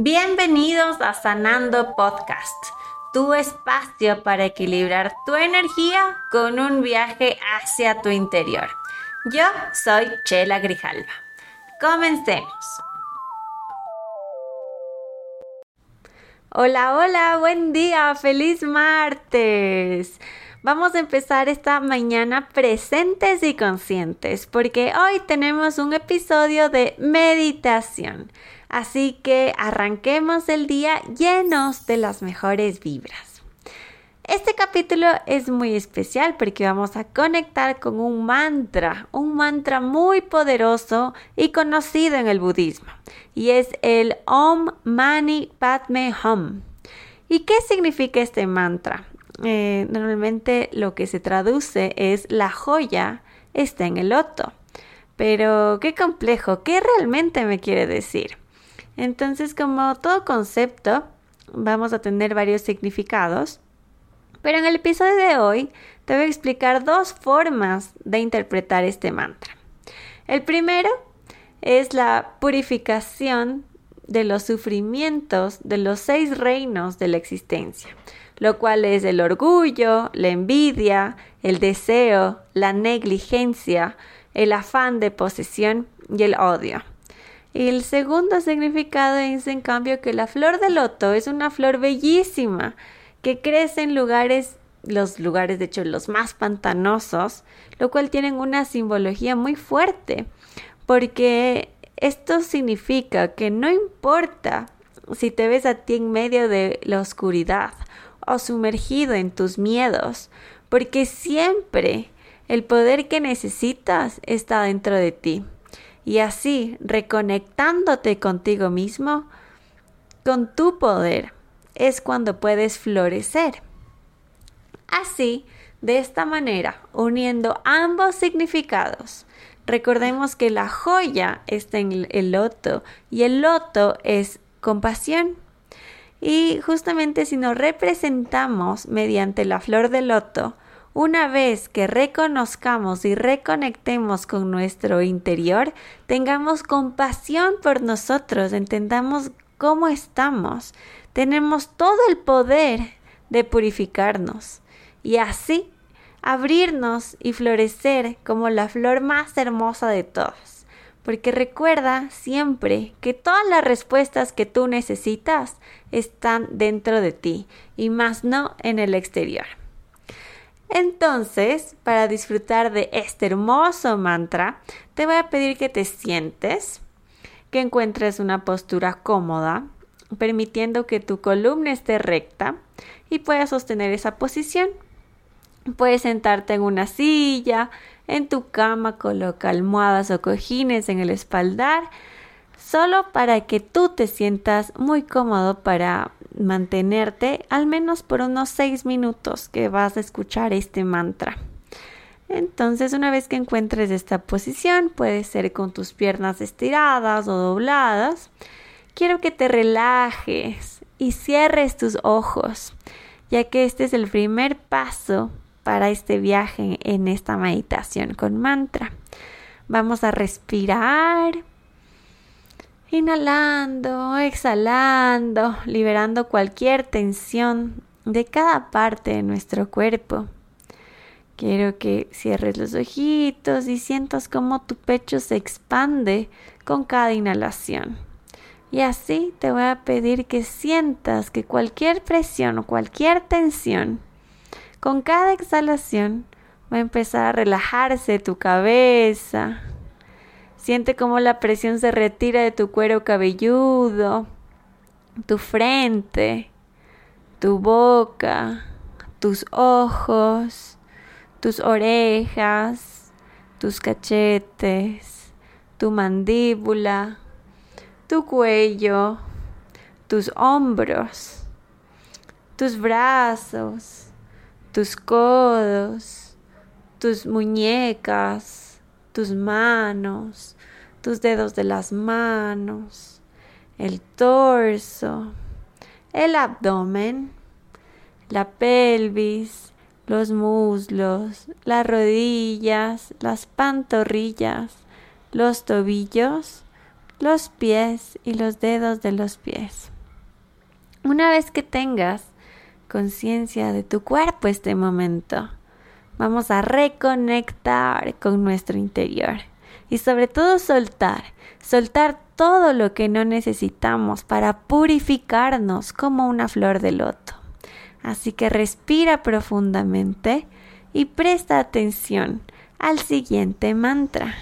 Bienvenidos a Sanando Podcast, tu espacio para equilibrar tu energía con un viaje hacia tu interior. Yo soy Chela Grijalva. Comencemos. Hola, hola, buen día, feliz martes. Vamos a empezar esta mañana presentes y conscientes porque hoy tenemos un episodio de meditación. Así que arranquemos el día llenos de las mejores vibras. Este capítulo es muy especial porque vamos a conectar con un mantra, un mantra muy poderoso y conocido en el budismo, y es el Om Mani Padme Hum. ¿Y qué significa este mantra? Eh, normalmente lo que se traduce es la joya está en el loto. Pero qué complejo, ¿qué realmente me quiere decir? Entonces, como todo concepto, vamos a tener varios significados. Pero en el episodio de hoy te voy a explicar dos formas de interpretar este mantra. El primero es la purificación de los sufrimientos de los seis reinos de la existencia, lo cual es el orgullo, la envidia, el deseo, la negligencia, el afán de posesión y el odio. El segundo significado es en cambio que la flor de loto es una flor bellísima que crece en lugares, los lugares de hecho los más pantanosos, lo cual tienen una simbología muy fuerte, porque esto significa que no importa si te ves a ti en medio de la oscuridad o sumergido en tus miedos, porque siempre el poder que necesitas está dentro de ti y así reconectándote contigo mismo, con tu poder, es cuando puedes florecer. Así, de esta manera, uniendo ambos significados, recordemos que la joya está en el loto y el loto es compasión. Y justamente si nos representamos mediante la flor de loto, una vez que reconozcamos y reconectemos con nuestro interior, tengamos compasión por nosotros, entendamos cómo estamos, tenemos todo el poder de purificarnos y así abrirnos y florecer como la flor más hermosa de todas. Porque recuerda siempre que todas las respuestas que tú necesitas están dentro de ti y más no en el exterior. Entonces, para disfrutar de este hermoso mantra, te voy a pedir que te sientes, que encuentres una postura cómoda, permitiendo que tu columna esté recta y puedas sostener esa posición. Puedes sentarte en una silla, en tu cama, coloca almohadas o cojines en el espaldar, solo para que tú te sientas muy cómodo para mantenerte al menos por unos seis minutos que vas a escuchar este mantra. Entonces, una vez que encuentres esta posición, puede ser con tus piernas estiradas o dobladas. Quiero que te relajes y cierres tus ojos, ya que este es el primer paso para este viaje en esta meditación con mantra. Vamos a respirar Inhalando, exhalando, liberando cualquier tensión de cada parte de nuestro cuerpo. Quiero que cierres los ojitos y sientas cómo tu pecho se expande con cada inhalación. Y así te voy a pedir que sientas que cualquier presión o cualquier tensión, con cada exhalación, va a empezar a relajarse tu cabeza, Siente cómo la presión se retira de tu cuero cabelludo, tu frente, tu boca, tus ojos, tus orejas, tus cachetes, tu mandíbula, tu cuello, tus hombros, tus brazos, tus codos, tus muñecas, tus manos, tus dedos de las manos, el torso, el abdomen, la pelvis, los muslos, las rodillas, las pantorrillas, los tobillos, los pies y los dedos de los pies. Una vez que tengas conciencia de tu cuerpo este momento, Vamos a reconectar con nuestro interior y sobre todo soltar, soltar todo lo que no necesitamos para purificarnos como una flor de loto. Así que respira profundamente y presta atención al siguiente mantra.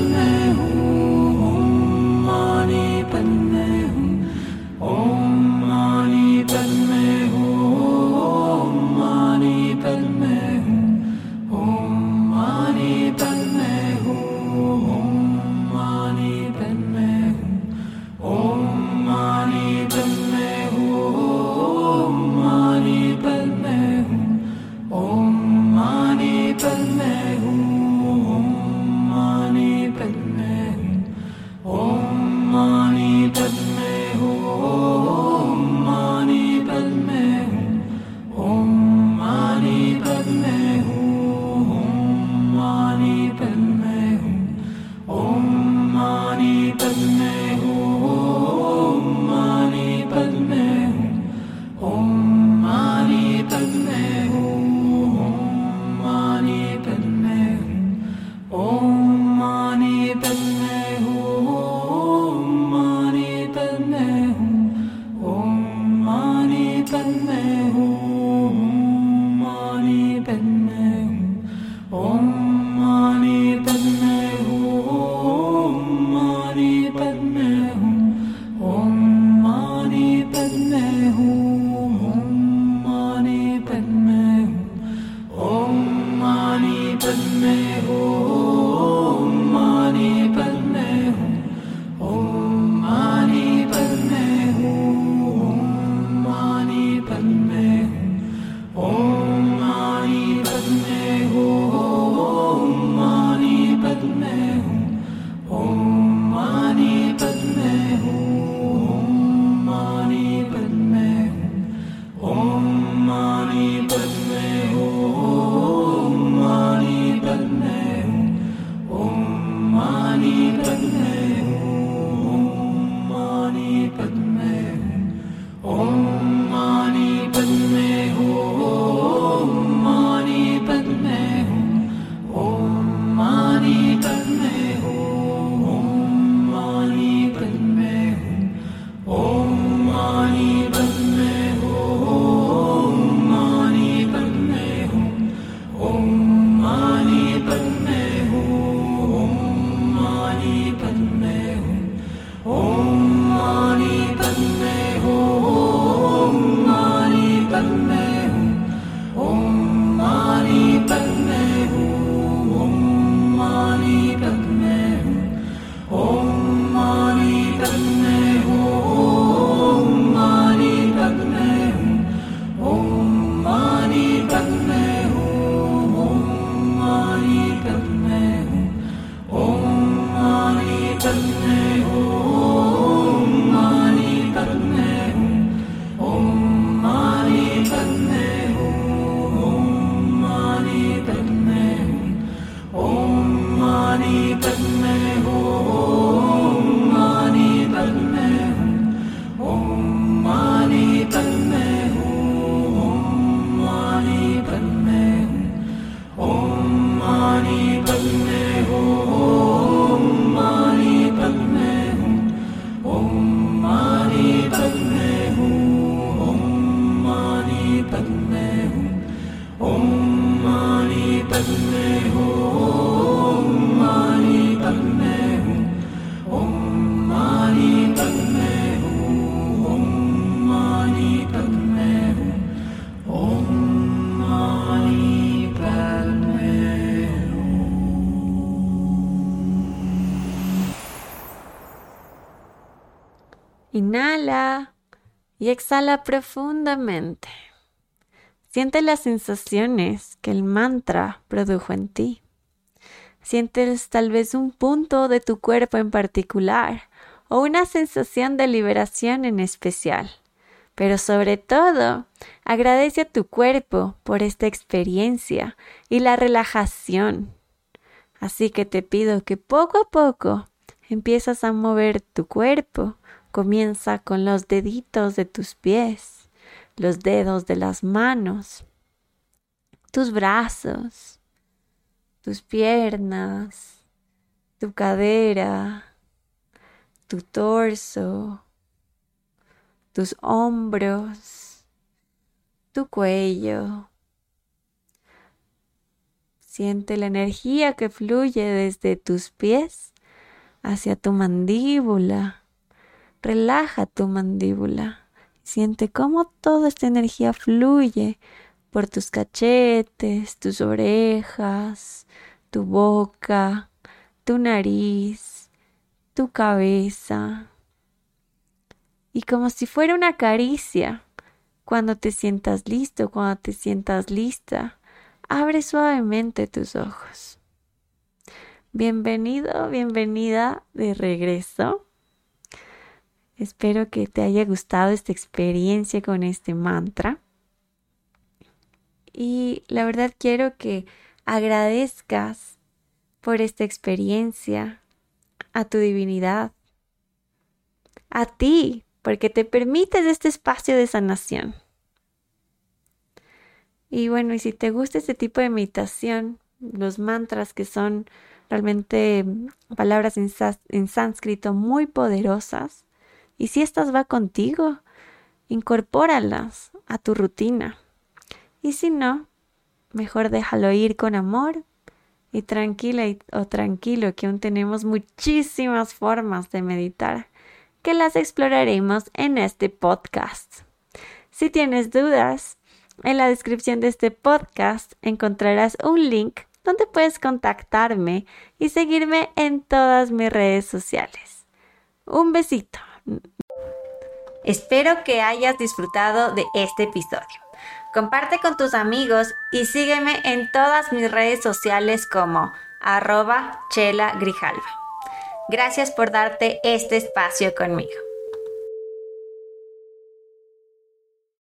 Amen. Inhala y exhala profundamente. Siente las sensaciones que el mantra produjo en ti. Sientes tal vez un punto de tu cuerpo en particular o una sensación de liberación en especial. Pero sobre todo, agradece a tu cuerpo por esta experiencia y la relajación. Así que te pido que poco a poco empiezas a mover tu cuerpo Comienza con los deditos de tus pies, los dedos de las manos, tus brazos, tus piernas, tu cadera, tu torso, tus hombros, tu cuello. Siente la energía que fluye desde tus pies hacia tu mandíbula Relaja tu mandíbula. Siente cómo toda esta energía fluye por tus cachetes, tus orejas, tu boca, tu nariz, tu cabeza. Y como si fuera una caricia, cuando te sientas listo, cuando te sientas lista, abre suavemente tus ojos. Bienvenido, bienvenida de regreso. Espero que te haya gustado esta experiencia con este mantra. Y la verdad quiero que agradezcas por esta experiencia a tu divinidad, a ti, porque te permites este espacio de sanación. Y bueno, y si te gusta este tipo de meditación, los mantras que son realmente palabras en, en sánscrito muy poderosas, y si estas va contigo, incorpóralas a tu rutina. Y si no, mejor déjalo ir con amor y tranquila o tranquilo que aún tenemos muchísimas formas de meditar que las exploraremos en este podcast. Si tienes dudas, en la descripción de este podcast encontrarás un link donde puedes contactarme y seguirme en todas mis redes sociales. Un besito. Espero que hayas disfrutado de este episodio. Comparte con tus amigos y sígueme en todas mis redes sociales como arroba chela grijalva. Gracias por darte este espacio conmigo.